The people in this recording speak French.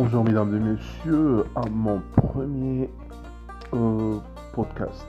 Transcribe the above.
Bonjour mesdames et messieurs à mon premier euh, podcast.